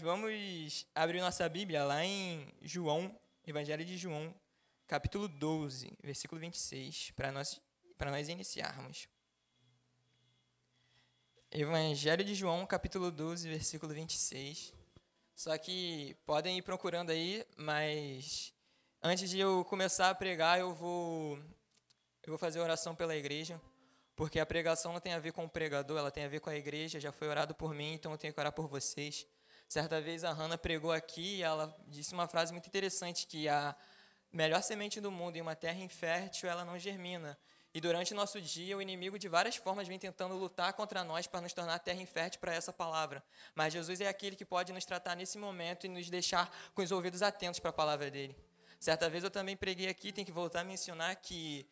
Vamos abrir nossa Bíblia lá em João, Evangelho de João, capítulo 12, versículo 26, para nós, para nós iniciarmos. Evangelho de João, capítulo 12, versículo 26. Só que podem ir procurando aí, mas antes de eu começar a pregar, eu vou eu vou fazer oração pela igreja, porque a pregação não tem a ver com o pregador, ela tem a ver com a igreja, já foi orado por mim, então eu tenho que orar por vocês. Certa vez a Hannah pregou aqui e ela disse uma frase muito interessante, que a melhor semente do mundo em uma terra infértil, ela não germina. E durante o nosso dia, o inimigo de várias formas vem tentando lutar contra nós para nos tornar terra infértil para essa palavra. Mas Jesus é aquele que pode nos tratar nesse momento e nos deixar com os ouvidos atentos para a palavra dele. Certa vez eu também preguei aqui, tem que voltar a mencionar que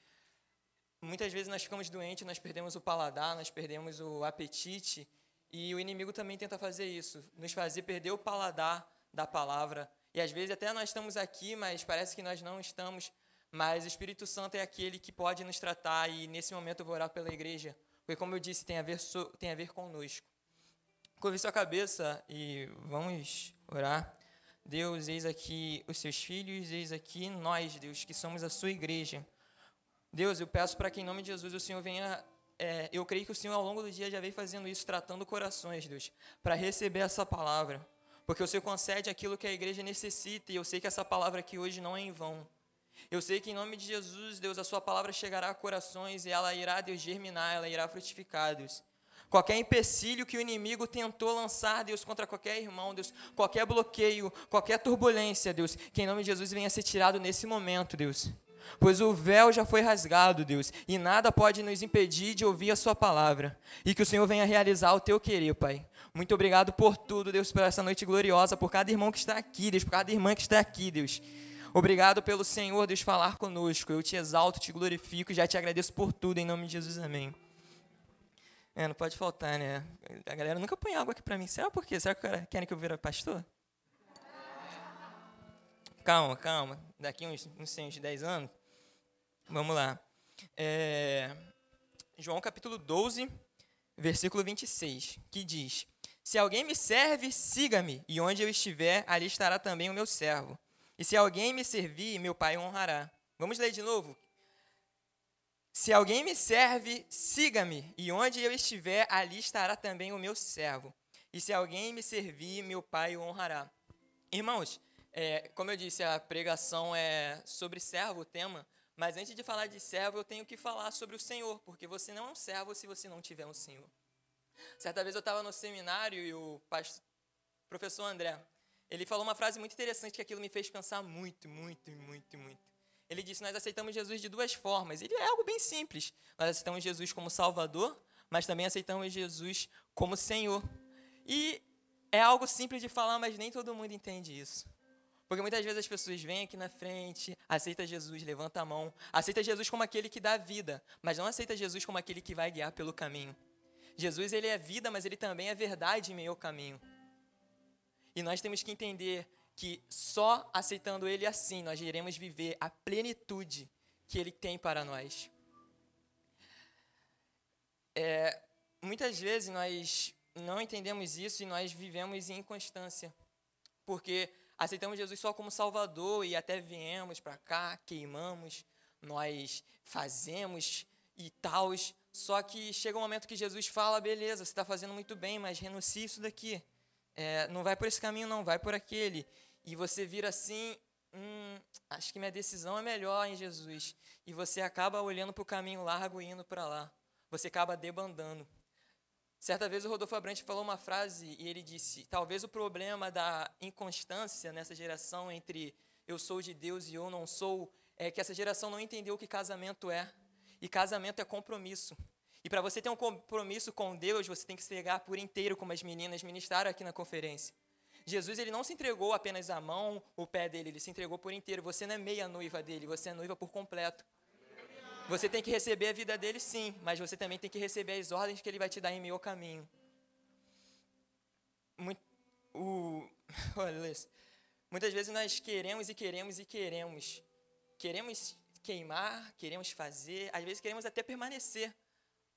muitas vezes nós ficamos doentes, nós perdemos o paladar, nós perdemos o apetite e o inimigo também tenta fazer isso, nos fazer perder o paladar da palavra. E às vezes até nós estamos aqui, mas parece que nós não estamos. Mas o Espírito Santo é aquele que pode nos tratar e nesse momento eu vou orar pela igreja, porque como eu disse, tem a ver, tem a ver conosco. Curve sua cabeça e vamos orar. Deus, eis aqui os seus filhos, eis aqui nós, Deus, que somos a sua igreja. Deus, eu peço para que em nome de Jesus o Senhor venha é, eu creio que o Senhor ao longo do dia já vem fazendo isso, tratando corações, Deus, para receber essa palavra. Porque o Senhor concede aquilo que a igreja necessita, e eu sei que essa palavra aqui hoje não é em vão. Eu sei que em nome de Jesus, Deus, a sua palavra chegará a corações e ela irá, Deus, germinar, ela irá frutificar, Deus. Qualquer empecilho que o inimigo tentou lançar, Deus, contra qualquer irmão, Deus, qualquer bloqueio, qualquer turbulência, Deus, que em nome de Jesus venha ser tirado nesse momento, Deus pois o véu já foi rasgado, Deus, e nada pode nos impedir de ouvir a Sua palavra. E que o Senhor venha realizar o Teu querer, Pai. Muito obrigado por tudo, Deus, por essa noite gloriosa, por cada irmão que está aqui, Deus, por cada irmã que está aqui, Deus. Obrigado pelo Senhor, Deus, falar conosco. Eu te exalto, te glorifico e já te agradeço por tudo, em nome de Jesus, amém. É, não pode faltar, né? A galera nunca põe água aqui para mim. Será por quê? Será que querem que eu vira pastor? Calma, calma. Daqui uns, uns, uns 10 anos, Vamos lá. É, João capítulo 12, versículo 26, que diz: Se alguém me serve, siga-me, e onde eu estiver, ali estará também o meu servo. E se alguém me servir, meu Pai o honrará. Vamos ler de novo? Se alguém me serve, siga-me, e onde eu estiver, ali estará também o meu servo. E se alguém me servir, meu Pai o honrará. Irmãos, é, como eu disse, a pregação é sobre servo, o tema. Mas antes de falar de servo, eu tenho que falar sobre o Senhor, porque você não é um servo se você não tiver um Senhor. Certa vez eu estava no seminário e o pastor, professor André, ele falou uma frase muito interessante que aquilo me fez pensar muito, muito, muito, muito. Ele disse: Nós aceitamos Jesus de duas formas. Ele é algo bem simples. Nós aceitamos Jesus como Salvador, mas também aceitamos Jesus como Senhor. E é algo simples de falar, mas nem todo mundo entende isso. Porque muitas vezes as pessoas vêm aqui na frente, aceita Jesus, levanta a mão, aceita Jesus como aquele que dá vida, mas não aceita Jesus como aquele que vai guiar pelo caminho. Jesus ele é vida, mas ele também é verdade em meio ao caminho. E nós temos que entender que só aceitando ele assim nós iremos viver a plenitude que ele tem para nós. É, muitas vezes nós não entendemos isso e nós vivemos em inconstância, porque aceitamos Jesus só como Salvador e até viemos para cá, queimamos, nós fazemos e tal. Só que chega um momento que Jesus fala: beleza, você está fazendo muito bem, mas renuncie isso daqui. É, não vai por esse caminho, não, vai por aquele. E você vira assim: hum, acho que minha decisão é melhor em Jesus. E você acaba olhando para o caminho largo e indo para lá. Você acaba debandando. Certa vez o Rodolfo Abrantes falou uma frase e ele disse: talvez o problema da inconstância nessa geração entre eu sou de Deus e eu não sou é que essa geração não entendeu o que casamento é. E casamento é compromisso. E para você ter um compromisso com Deus, você tem que se entregar por inteiro, como as meninas ministraram aqui na conferência. Jesus ele não se entregou apenas a mão, o pé dele, ele se entregou por inteiro. Você não é meia noiva dele, você é noiva por completo. Você tem que receber a vida dele, sim, mas você também tem que receber as ordens que ele vai te dar em meio ao caminho. Muito, o, olha, muitas vezes nós queremos e queremos e queremos. Queremos queimar, queremos fazer, às vezes queremos até permanecer,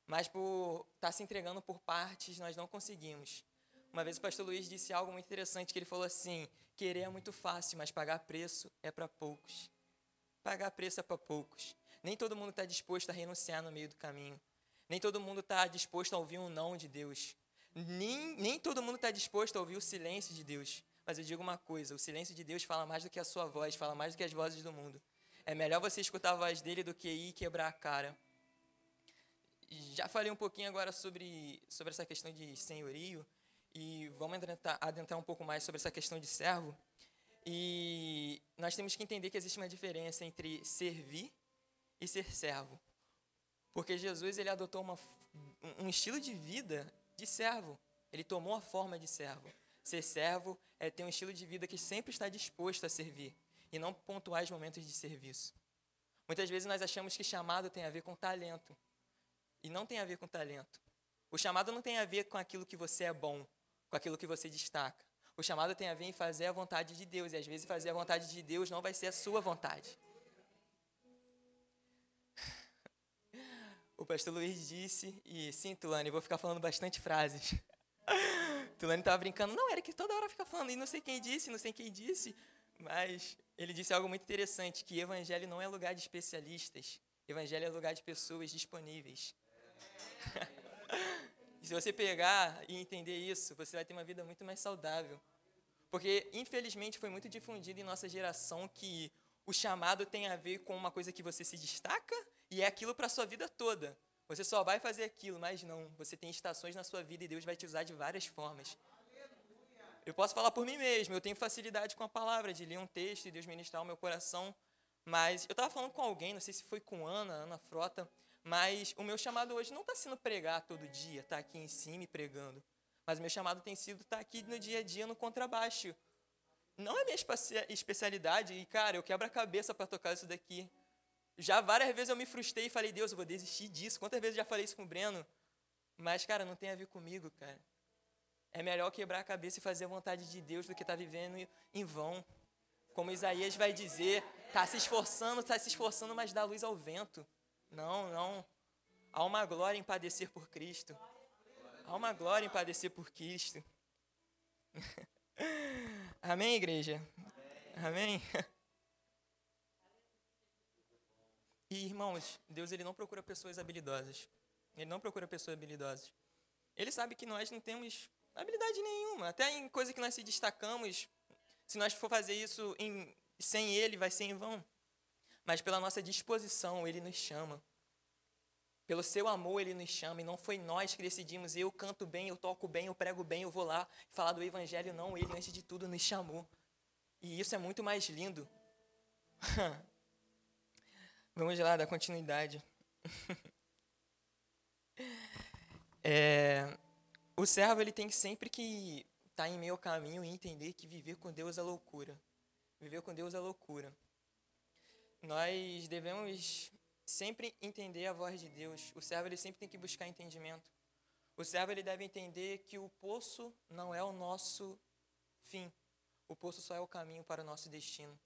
mas por estar tá se entregando por partes, nós não conseguimos. Uma vez o pastor Luiz disse algo muito interessante, que ele falou assim, querer é muito fácil, mas pagar preço é para poucos. Pagar preço é para poucos. Nem todo mundo está disposto a renunciar no meio do caminho. Nem todo mundo está disposto a ouvir um não de Deus. Nem, nem todo mundo está disposto a ouvir o silêncio de Deus. Mas eu digo uma coisa: o silêncio de Deus fala mais do que a sua voz, fala mais do que as vozes do mundo. É melhor você escutar a voz dele do que ir quebrar a cara. Já falei um pouquinho agora sobre, sobre essa questão de senhorio. E vamos adentrar, adentrar um pouco mais sobre essa questão de servo. E nós temos que entender que existe uma diferença entre servir e ser servo. Porque Jesus ele adotou uma, um estilo de vida de servo. Ele tomou a forma de servo. Ser servo é ter um estilo de vida que sempre está disposto a servir e não pontuais momentos de serviço. Muitas vezes nós achamos que chamado tem a ver com talento e não tem a ver com talento. O chamado não tem a ver com aquilo que você é bom, com aquilo que você destaca. O chamado tem a ver em fazer a vontade de Deus, e às vezes fazer a vontade de Deus não vai ser a sua vontade. O pastor Luiz disse, e sim, Tulane, vou ficar falando bastante frases. Tulane estava brincando, não, era que toda hora fica falando, e não sei quem disse, não sei quem disse, mas ele disse algo muito interessante, que evangelho não é lugar de especialistas, evangelho é lugar de pessoas disponíveis. E se você pegar e entender isso, você vai ter uma vida muito mais saudável. Porque, infelizmente, foi muito difundido em nossa geração que o chamado tem a ver com uma coisa que você se destaca e é aquilo para a sua vida toda. Você só vai fazer aquilo, mas não. Você tem estações na sua vida e Deus vai te usar de várias formas. Eu posso falar por mim mesmo, eu tenho facilidade com a palavra, de ler um texto e Deus ministrar o meu coração. Mas eu estava falando com alguém, não sei se foi com Ana, Ana Frota, mas o meu chamado hoje não está sendo pregar todo dia, estar tá aqui em cima e pregando. Mas o meu chamado tem sido estar tá aqui no dia a dia no contrabaixo. Não é minha especialidade, e cara, eu quebro a cabeça para tocar isso daqui. Já várias vezes eu me frustrei e falei, Deus, eu vou desistir disso. Quantas vezes eu já falei isso com o Breno? Mas, cara, não tem a ver comigo, cara. É melhor quebrar a cabeça e fazer a vontade de Deus do que estar tá vivendo em vão. Como Isaías vai dizer, está se esforçando, está se esforçando, mas dá luz ao vento. Não, não. Há uma glória em padecer por Cristo. Há uma glória em padecer por Cristo. Amém, igreja? Amém? E, irmãos, Deus ele não procura pessoas habilidosas. Ele não procura pessoas habilidosas. Ele sabe que nós não temos habilidade nenhuma. Até em coisa que nós se destacamos, se nós for fazer isso em, sem Ele, vai ser em vão mas pela nossa disposição ele nos chama. Pelo seu amor ele nos chama, e não foi nós que decidimos, eu canto bem, eu toco bem, eu prego bem, eu vou lá falar do evangelho, não, ele antes de tudo nos chamou. E isso é muito mais lindo. Vamos lá, dar continuidade. é, o servo ele tem sempre que estar tá em meio caminho e entender que viver com Deus é loucura. Viver com Deus é loucura nós devemos sempre entender a voz de Deus. O servo ele sempre tem que buscar entendimento. O servo ele deve entender que o poço não é o nosso fim. O poço só é o caminho para o nosso destino.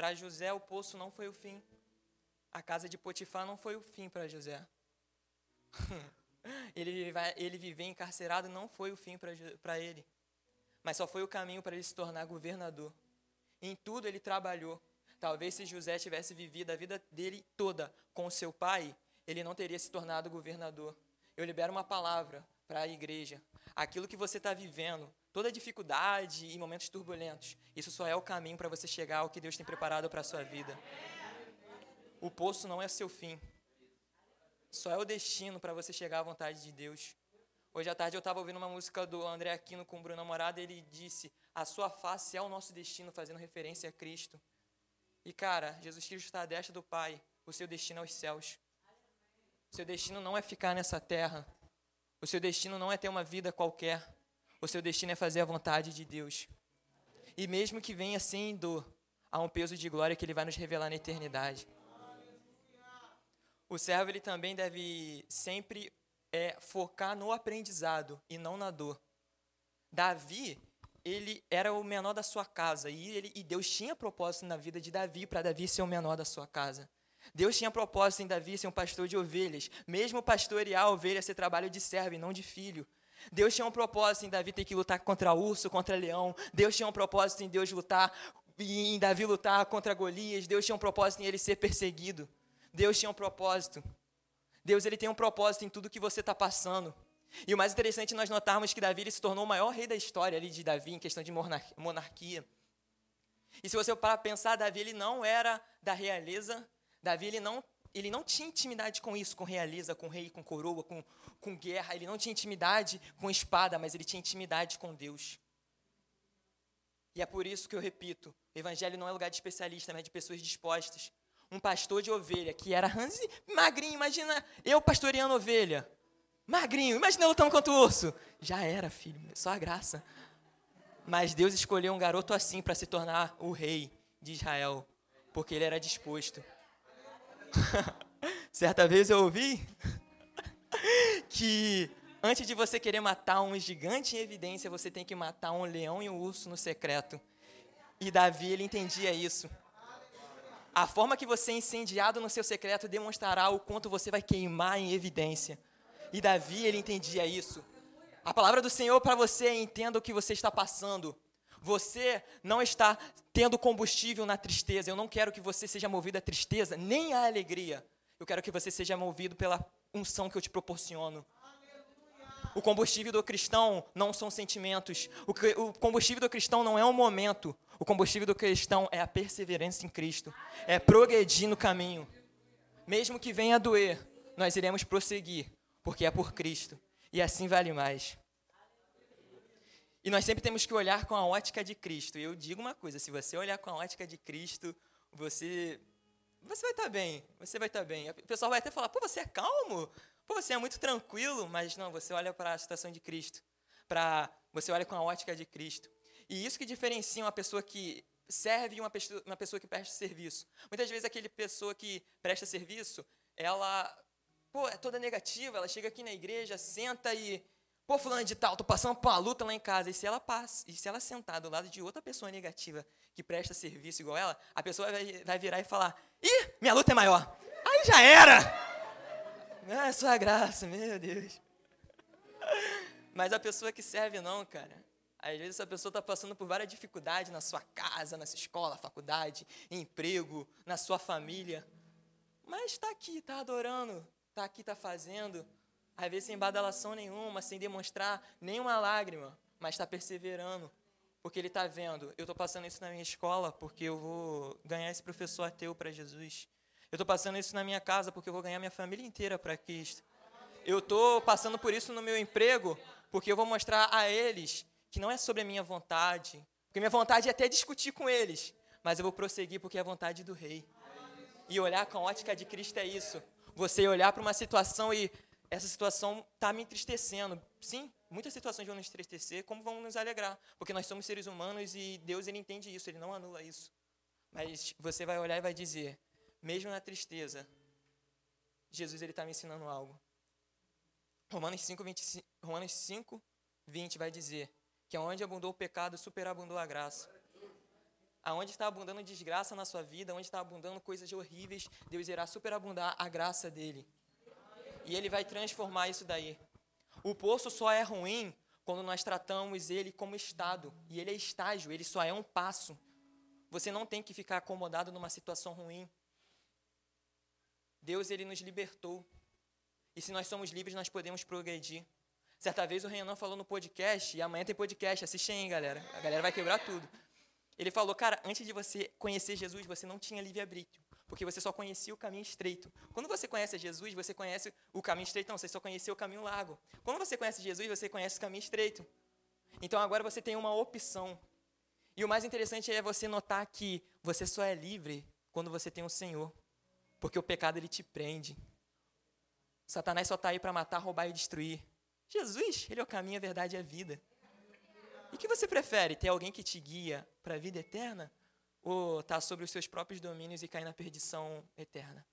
Para José, o poço não foi o fim. A casa de Potifar não foi o fim para José. ele, ele viver encarcerado não foi o fim para ele. Mas só foi o caminho para ele se tornar governador. Em tudo ele trabalhou. Talvez se José tivesse vivido a vida dele toda com seu pai, ele não teria se tornado governador. Eu libero uma palavra para a igreja. Aquilo que você está vivendo, toda dificuldade e momentos turbulentos, isso só é o caminho para você chegar ao que Deus tem preparado para a sua vida. O poço não é seu fim. Só é o destino para você chegar à vontade de Deus. Hoje à tarde eu estava ouvindo uma música do André Aquino com o Bruno Morada e ele disse: A sua face é o nosso destino, fazendo referência a Cristo. E cara, Jesus Cristo está à destra do Pai. O seu destino é os céus. O seu destino não é ficar nessa terra. O seu destino não é ter uma vida qualquer. O seu destino é fazer a vontade de Deus. E mesmo que venha sem dor, há um peso de glória que ele vai nos revelar na eternidade. O servo ele também deve sempre é, focar no aprendizado e não na dor. Davi, ele era o menor da sua casa e, ele, e Deus tinha propósito na vida de Davi para Davi ser o menor da sua casa. Deus tinha propósito em Davi ser um pastor de ovelhas, mesmo pastorear a ovelha ser trabalho de servo e não de filho. Deus tinha um propósito em Davi ter que lutar contra urso, contra leão. Deus tinha um propósito em Deus lutar, em Davi lutar contra Golias. Deus tinha um propósito em ele ser perseguido. Deus tinha um propósito. Deus ele tem um propósito em tudo que você está passando. E o mais interessante é nós notarmos que Davi se tornou o maior rei da história ali de Davi em questão de monarquia. E se você parar pensar, Davi ele não era da realeza. Davi ele não ele não tinha intimidade com isso, com realeza, com rei, com coroa, com, com guerra. Ele não tinha intimidade com espada, mas ele tinha intimidade com Deus. E é por isso que eu repito: o evangelho não é lugar de especialista, mas de pessoas dispostas. Um pastor de ovelha que era Hansi, magrinho, imagina eu pastoreando ovelha. Magrinho, imagina eu lutando contra o urso. Já era, filho, só a graça. Mas Deus escolheu um garoto assim para se tornar o rei de Israel, porque ele era disposto. Certa vez eu ouvi que antes de você querer matar um gigante em evidência, você tem que matar um leão e um urso no secreto. E Davi, ele entendia isso. A forma que você é incendiado no seu secreto demonstrará o quanto você vai queimar em evidência. E Davi, ele entendia isso. A palavra do Senhor para você é: entenda o que você está passando. Você não está tendo combustível na tristeza. Eu não quero que você seja movido à tristeza, nem à alegria. Eu quero que você seja movido pela unção que eu te proporciono. O combustível do cristão não são sentimentos. O combustível do cristão não é um momento. O combustível do cristão é a perseverança em Cristo. É progredir no caminho. Mesmo que venha a doer, nós iremos prosseguir, porque é por Cristo. E assim vale mais. E nós sempre temos que olhar com a ótica de Cristo. E eu digo uma coisa: se você olhar com a ótica de Cristo, você você vai estar bem, você vai estar bem. O pessoal vai até falar, pô, você é calmo, pô, você é muito tranquilo, mas não, você olha para a situação de Cristo, para você olha com a ótica de Cristo. E isso que diferencia uma pessoa que serve e uma pessoa, uma pessoa que presta serviço. Muitas vezes aquele pessoa que presta serviço, ela, pô, é toda negativa, ela chega aqui na igreja, senta e Pô, fulano de tal, tô passando por uma luta lá em casa. E se ela passa, e se ela sentar do lado de outra pessoa negativa que presta serviço igual ela, a pessoa vai, vai virar e falar: Ih, minha luta é maior. Aí já era! Ah, sua graça, meu Deus. Mas a pessoa que serve não, cara. Às vezes essa pessoa está passando por várias dificuldades na sua casa, na sua escola, faculdade, emprego, na sua família. Mas está aqui, está adorando, está aqui, está fazendo, às vezes sem badalação nenhuma, sem demonstrar nenhuma lágrima, mas está perseverando, porque ele está vendo, eu estou passando isso na minha escola porque eu vou ganhar esse professor ateu para Jesus. Eu estou passando isso na minha casa porque eu vou ganhar minha família inteira para Cristo. Eu estou passando por isso no meu emprego porque eu vou mostrar a eles que não é sobre a minha vontade, porque minha vontade é até discutir com eles, mas eu vou prosseguir porque é a vontade do Rei. E olhar com a ótica de Cristo é isso. Você olhar para uma situação e essa situação está me entristecendo. Sim, muitas situações vão nos entristecer, como vão nos alegrar, porque nós somos seres humanos e Deus ele entende isso, ele não anula isso. Mas você vai olhar e vai dizer, mesmo na tristeza, Jesus ele está me ensinando algo. Romanos 5, 20, Romanos 5, 20 vai dizer que aonde abundou o pecado, superabundou a graça. Aonde está abundando desgraça na sua vida, onde está abundando coisas horríveis, Deus irá superabundar a graça dele. E ele vai transformar isso daí. O poço só é ruim quando nós tratamos ele como estado. E ele é estágio, ele só é um passo. Você não tem que ficar acomodado numa situação ruim. Deus ele nos libertou. E se nós somos livres, nós podemos progredir. Certa vez o Renan falou no podcast, e amanhã tem podcast, assiste aí, galera. A galera vai quebrar tudo. Ele falou, cara, antes de você conhecer Jesus, você não tinha livre-arbítrio porque você só conhecia o caminho estreito. Quando você conhece Jesus, você conhece o caminho estreito, não, você só conhecia o caminho largo. Quando você conhece Jesus, você conhece o caminho estreito. Então agora você tem uma opção. E o mais interessante é você notar que você só é livre quando você tem o Senhor, porque o pecado ele te prende. Satanás só está aí para matar, roubar e destruir. Jesus, ele é o caminho, a verdade e a vida. E que você prefere? Ter alguém que te guia para a vida eterna? Ou está sobre os seus próprios domínios e cair na perdição eterna.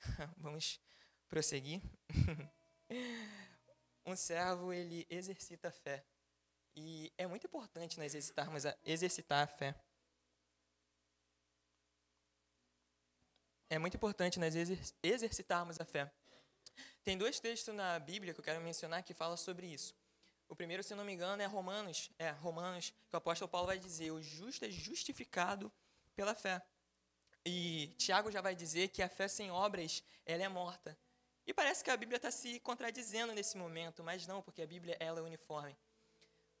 Vamos prosseguir. um servo, ele exercita a fé. E é muito importante nós exercitarmos a, exercitar a fé. É muito importante nós exercitarmos a fé. Tem dois textos na Bíblia que eu quero mencionar que falam sobre isso. O primeiro, se não me engano, é Romanos, é Romanos, que o apóstolo Paulo vai dizer: "O justo é justificado pela fé". E Tiago já vai dizer que a fé sem obras, ela é morta. E parece que a Bíblia está se contradizendo nesse momento, mas não, porque a Bíblia ela é uniforme.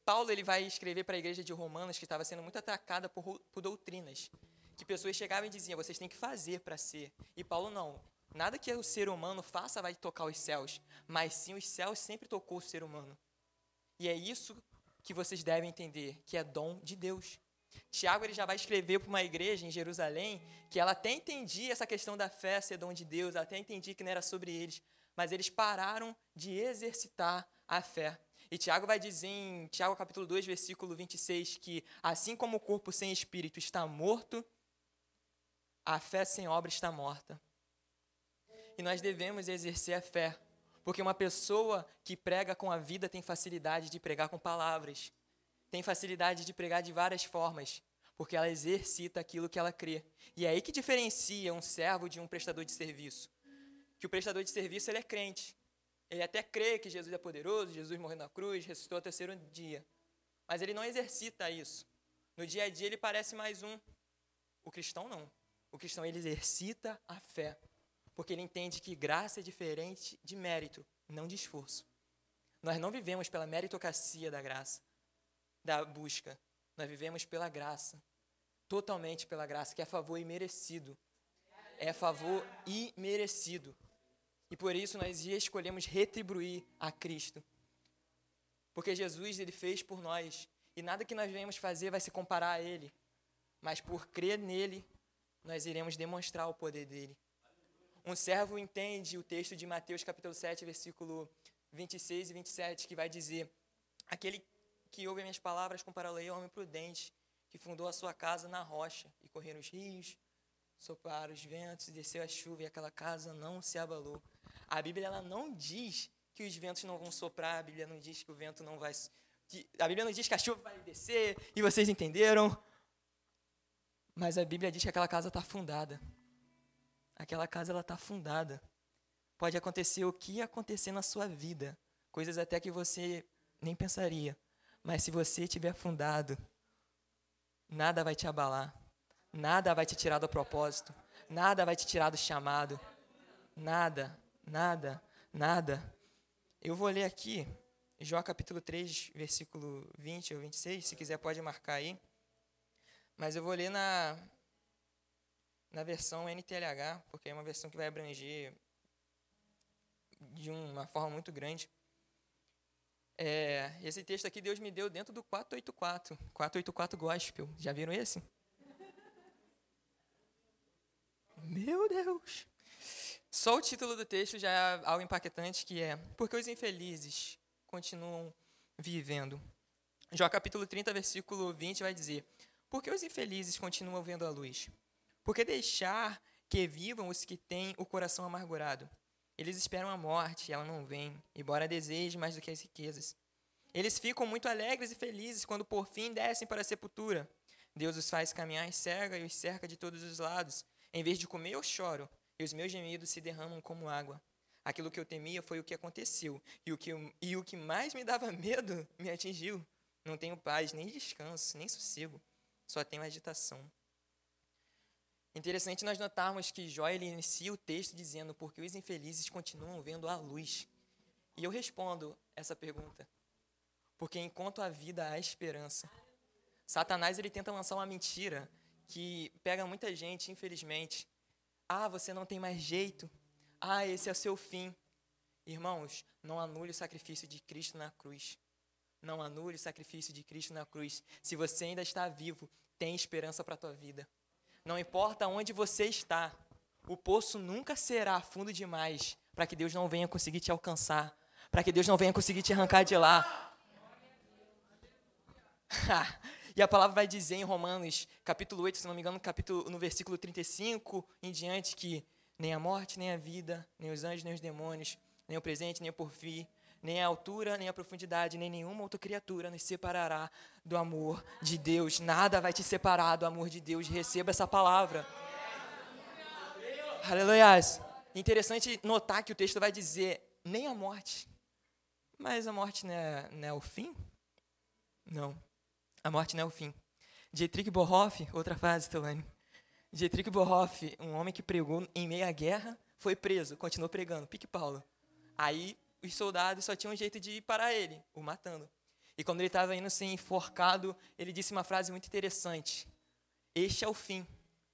Paulo ele vai escrever para a igreja de Romanos que estava sendo muito atacada por, por doutrinas, que pessoas chegavam e diziam: vocês têm que fazer para ser. E Paulo não. Nada que o ser humano faça vai tocar os céus, mas sim os céus sempre tocou o ser humano. E é isso que vocês devem entender, que é dom de Deus. Tiago ele já vai escrever para uma igreja em Jerusalém que ela até entendia essa questão da fé ser dom de Deus, até entendia que não era sobre eles, mas eles pararam de exercitar a fé. E Tiago vai dizer em Tiago capítulo 2, versículo 26, que assim como o corpo sem espírito está morto, a fé sem obra está morta. E nós devemos exercer a fé, porque uma pessoa que prega com a vida tem facilidade de pregar com palavras tem facilidade de pregar de várias formas, porque ela exercita aquilo que ela crê. E é aí que diferencia um servo de um prestador de serviço. Que o prestador de serviço ele é crente. Ele até crê que Jesus é poderoso, Jesus morreu na cruz, ressuscitou ao terceiro dia. Mas ele não exercita isso. No dia a dia ele parece mais um. O cristão não. O cristão ele exercita a fé, porque ele entende que graça é diferente de mérito, não de esforço. Nós não vivemos pela meritocracia da graça da busca. Nós vivemos pela graça. Totalmente pela graça, que é favor imerecido. É favor imerecido. E por isso nós escolhemos retribuir a Cristo. Porque Jesus ele fez por nós. E nada que nós venhamos fazer vai se comparar a Ele. Mas por crer nele, nós iremos demonstrar o poder dele. Um servo entende o texto de Mateus capítulo 7, versículo 26 e 27, que vai dizer: Aquele que ouve minhas palavras compará-lo ao homem prudente, que fundou a sua casa na rocha, e correram os rios, sopraram os ventos, desceu a chuva, e aquela casa não se abalou. A Bíblia ela não diz que os ventos não vão soprar, a Bíblia não diz que o vento não vai. Que, a Bíblia não diz que a chuva vai descer, e vocês entenderam. Mas a Bíblia diz que aquela casa está fundada. Aquela casa ela está fundada. Pode acontecer o que acontecer na sua vida, coisas até que você nem pensaria. Mas se você estiver afundado, nada vai te abalar, nada vai te tirar do propósito, nada vai te tirar do chamado. Nada, nada, nada. Eu vou ler aqui, Jó capítulo 3, versículo 20 ou 26, se quiser pode marcar aí. Mas eu vou ler na, na versão NTLH, porque é uma versão que vai abranger de uma forma muito grande. É, esse texto aqui Deus me deu dentro do 484, 484 Gospel. Já viram esse? Meu Deus! Só o título do texto já é algo impactante, que é Porque os infelizes continuam vivendo. Jó capítulo 30, versículo 20 vai dizer Por que os infelizes continuam vendo a luz? Por que deixar que vivam os que têm o coração amargurado? Eles esperam a morte, e ela não vem, embora deseje mais do que as riquezas. Eles ficam muito alegres e felizes quando por fim descem para a sepultura. Deus os faz caminhar cega e os cerca de todos os lados. Em vez de comer, eu choro, e os meus gemidos se derramam como água. Aquilo que eu temia foi o que aconteceu, e o que, e o que mais me dava medo me atingiu. Não tenho paz, nem descanso, nem sossego, só tenho agitação. Interessante nós notarmos que Jó ele inicia o texto dizendo porque os infelizes continuam vendo a luz. E eu respondo essa pergunta. Porque enquanto a vida há esperança. Satanás ele tenta lançar uma mentira que pega muita gente, infelizmente. Ah, você não tem mais jeito. Ah, esse é o seu fim. Irmãos, não anule o sacrifício de Cristo na cruz. Não anule o sacrifício de Cristo na cruz. Se você ainda está vivo, tem esperança para a tua vida. Não importa onde você está, o poço nunca será fundo demais para que Deus não venha conseguir te alcançar, para que Deus não venha conseguir te arrancar de lá. e a palavra vai dizer em Romanos, capítulo 8, se não me engano, capítulo, no versículo 35 em diante, que nem a morte, nem a vida, nem os anjos, nem os demônios, nem o presente, nem o porvir, nem a altura, nem a profundidade, nem nenhuma outra criatura nos separará do amor de Deus. Nada vai te separar do amor de Deus. Receba essa palavra. Aleluia. Interessante notar que o texto vai dizer nem a morte. Mas a morte não é, não é o fim? Não. A morte não é o fim. Dietrich Bonhoeffer, outra frase, Telane. Dietrich Bonhoeffer, um homem que pregou em meia guerra, foi preso, continuou pregando, pique Paulo. Aí os soldados só tinham um jeito de parar ele, o matando. E quando ele estava indo ser enforcado, ele disse uma frase muito interessante: Este é o fim.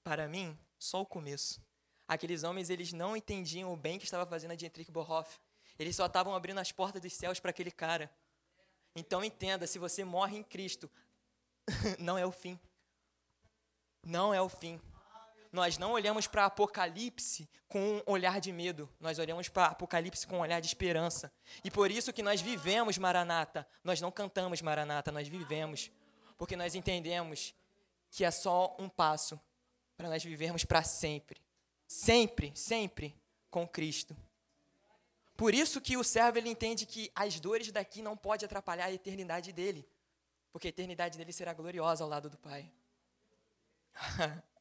Para mim, só o começo. Aqueles homens, eles não entendiam o bem que estava fazendo a Dietrich Bonhoeffer. Eles só estavam abrindo as portas dos céus para aquele cara. Então entenda, se você morre em Cristo, não é o fim. Não é o fim. Nós não olhamos para Apocalipse com um olhar de medo, nós olhamos para Apocalipse com um olhar de esperança. E por isso que nós vivemos Maranata. Nós não cantamos Maranata, nós vivemos. Porque nós entendemos que é só um passo para nós vivermos para sempre. Sempre, sempre com Cristo. Por isso que o servo ele entende que as dores daqui não podem atrapalhar a eternidade dele. Porque a eternidade dele será gloriosa ao lado do Pai.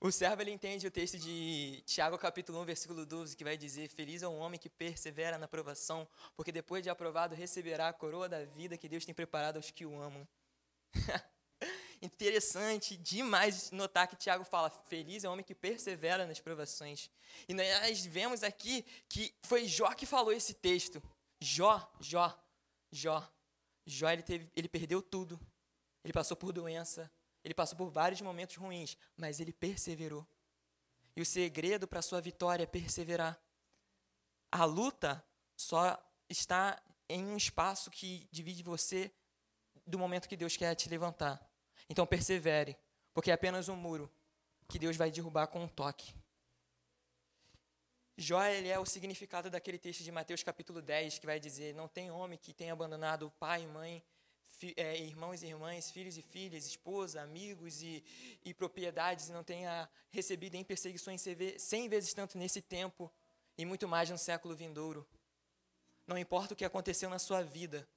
o servo ele entende o texto de Tiago capítulo 1, versículo 12, que vai dizer: Feliz é o homem que persevera na provação, porque depois de aprovado receberá a coroa da vida que Deus tem preparado aos que o amam. interessante demais notar que Tiago fala: feliz é o homem que persevera nas provações. E nós vemos aqui que foi Jó que falou esse texto. Jó, Jó, Jó. Jó, ele, teve, ele perdeu tudo. Ele passou por doença. Ele passou por vários momentos ruins, mas ele perseverou. E o segredo para sua vitória é perseverar. A luta só está em um espaço que divide você do momento que Deus quer te levantar. Então persevere, porque é apenas um muro que Deus vai derrubar com um toque. Jó ele é o significado daquele texto de Mateus capítulo 10, que vai dizer: Não tem homem que tenha abandonado pai e mãe, é, irmãos e irmãs, filhos e filhas, esposa, amigos e, e propriedades, e não tenha recebido em perseguições cem vezes tanto nesse tempo e muito mais no século vindouro. Não importa o que aconteceu na sua vida,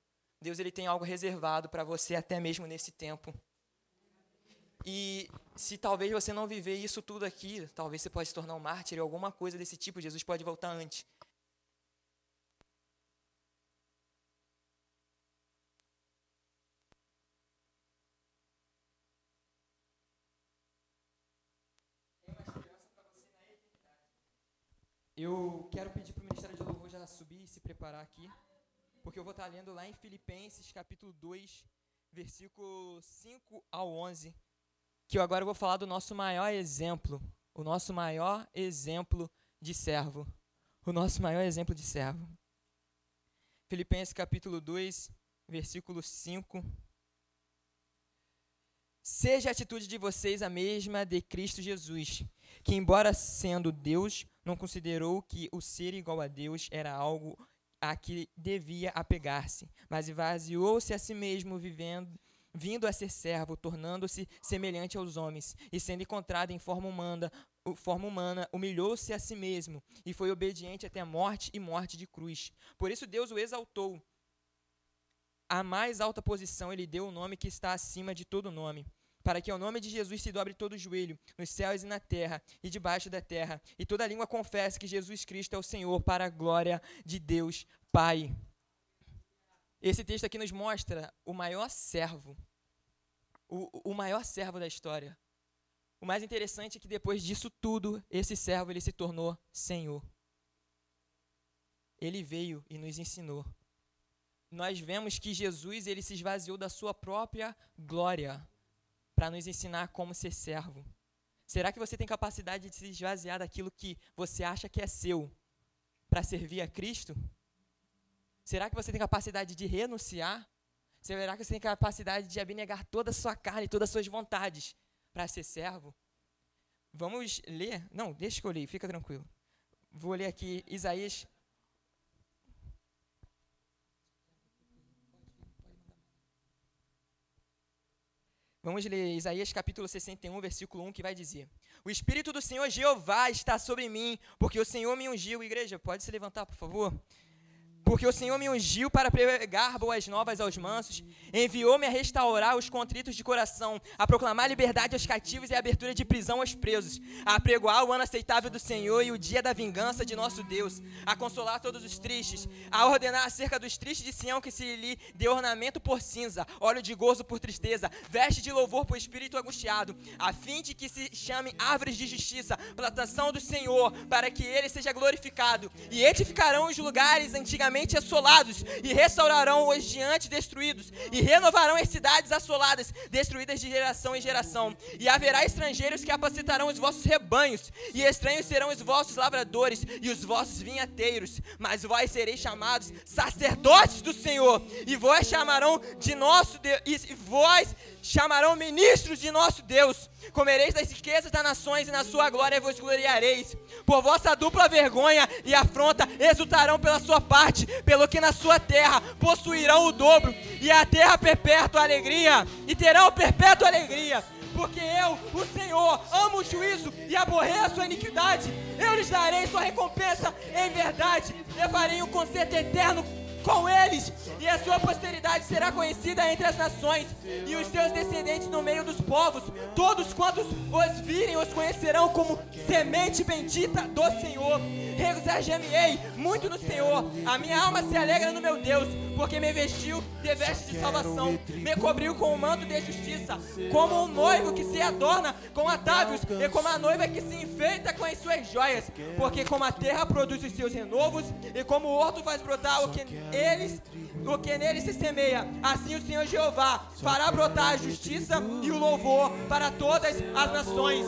Deus ele tem algo reservado para você até mesmo nesse tempo. E se talvez você não viver isso tudo aqui, talvez você pode se tornar um mártir ou alguma coisa desse tipo, Jesus pode voltar antes. Eu quero pedir para o Ministério de Louvor já subir e se preparar aqui, porque eu vou estar lendo lá em Filipenses, capítulo 2, versículo 5 ao 11 que eu agora vou falar do nosso maior exemplo, o nosso maior exemplo de servo. O nosso maior exemplo de servo. Filipenses capítulo 2, versículo 5. Seja a atitude de vocês a mesma de Cristo Jesus, que, embora sendo Deus, não considerou que o ser igual a Deus era algo a que devia apegar-se, mas esvaziou-se a si mesmo, vivendo vindo a ser servo, tornando-se semelhante aos homens, e sendo encontrado em forma humana, forma humana, humilhou-se a si mesmo e foi obediente até a morte e morte de cruz. Por isso Deus o exaltou. A mais alta posição ele deu o nome que está acima de todo nome, para que ao nome de Jesus se dobre todo o joelho, nos céus e na terra e debaixo da terra, e toda língua confesse que Jesus Cristo é o Senhor, para a glória de Deus Pai. Esse texto aqui nos mostra o maior servo, o, o maior servo da história. O mais interessante é que depois disso tudo, esse servo ele se tornou Senhor. Ele veio e nos ensinou. Nós vemos que Jesus ele se esvaziou da sua própria glória para nos ensinar como ser servo. Será que você tem capacidade de se esvaziar daquilo que você acha que é seu para servir a Cristo? Será que você tem capacidade de renunciar? Será que você tem capacidade de abnegar toda a sua carne, todas as suas vontades para ser servo? Vamos ler? Não, deixa que eu leio, fica tranquilo. Vou ler aqui Isaías. Vamos ler Isaías capítulo 61, versículo 1, que vai dizer: O Espírito do Senhor Jeová está sobre mim, porque o Senhor me ungiu. Igreja, pode se levantar, por favor? Porque o Senhor me ungiu para pregar boas novas aos mansos, enviou-me a restaurar os contritos de coração, a proclamar liberdade aos cativos e a abertura de prisão aos presos, a apregoar o ano aceitável do Senhor e o dia da vingança de nosso Deus, a consolar todos os tristes, a ordenar acerca dos tristes de Sião que se lhe dê ornamento por cinza, óleo de gozo por tristeza, veste de louvor por espírito angustiado, a fim de que se chame árvores de justiça, plantação do Senhor, para que ele seja glorificado, e edificarão os lugares antigamente assolados, e restaurarão os diante destruídos, e renovarão as cidades assoladas, destruídas de geração em geração. E haverá estrangeiros que apacitarão os vossos rebanhos, e estranhos serão os vossos lavradores e os vossos vinhateiros. Mas vós sereis chamados sacerdotes do Senhor, e vós chamarão de nosso Deus, e vós chamarão ministros de nosso Deus. Comereis das riquezas das nações e na sua glória vos gloriareis. Por vossa dupla vergonha e afronta exultarão pela sua parte, pelo que na sua terra possuirão o dobro, e a terra perpétua alegria, e terão perpétua alegria. Porque eu, o Senhor, amo o juízo e aborreço a iniquidade. Eu lhes darei sua recompensa em verdade. Levarei um concerto eterno com eles, e a sua posteridade será conhecida entre as nações, e os seus descendentes no meio dos povos. Todos quantos os virem os conhecerão como semente bendita do Senhor. Regozijar-me-ei muito no Senhor. A minha alma se alegra no meu Deus, porque me vestiu de veste de salvação, me cobriu com o manto de justiça, como um noivo que se adorna com atávios, e como a noiva que se enfeita com as suas joias. Porque como a terra produz os seus renovos, e como o horto faz brotar o que eles, o que nele se semeia, assim o Senhor Jeová fará brotar a justiça e o louvor para todas as nações.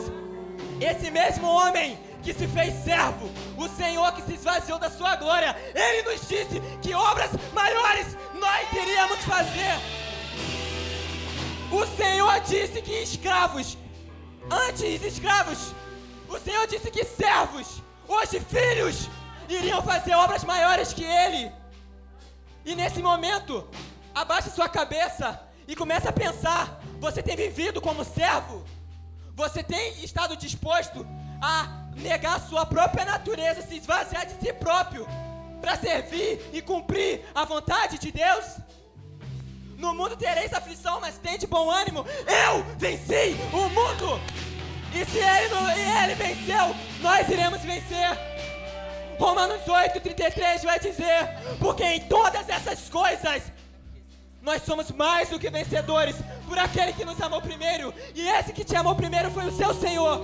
Esse mesmo homem que se fez servo, o Senhor que se esvaziou da sua glória, ele nos disse que obras maiores nós iríamos fazer. O Senhor disse que escravos, antes escravos, o Senhor disse que servos, hoje filhos, iriam fazer obras maiores que ele. E nesse momento, abaixe sua cabeça e comece a pensar: você tem vivido como servo? Você tem estado disposto a negar sua própria natureza, se esvaziar de si próprio, para servir e cumprir a vontade de Deus? No mundo tereis aflição, mas tem de bom ânimo. Eu venci o mundo! E se ele, não, ele venceu, nós iremos vencer. Romanos 8, 33 vai dizer: Porque em todas essas coisas nós somos mais do que vencedores por aquele que nos amou primeiro. E esse que te amou primeiro foi o seu Senhor.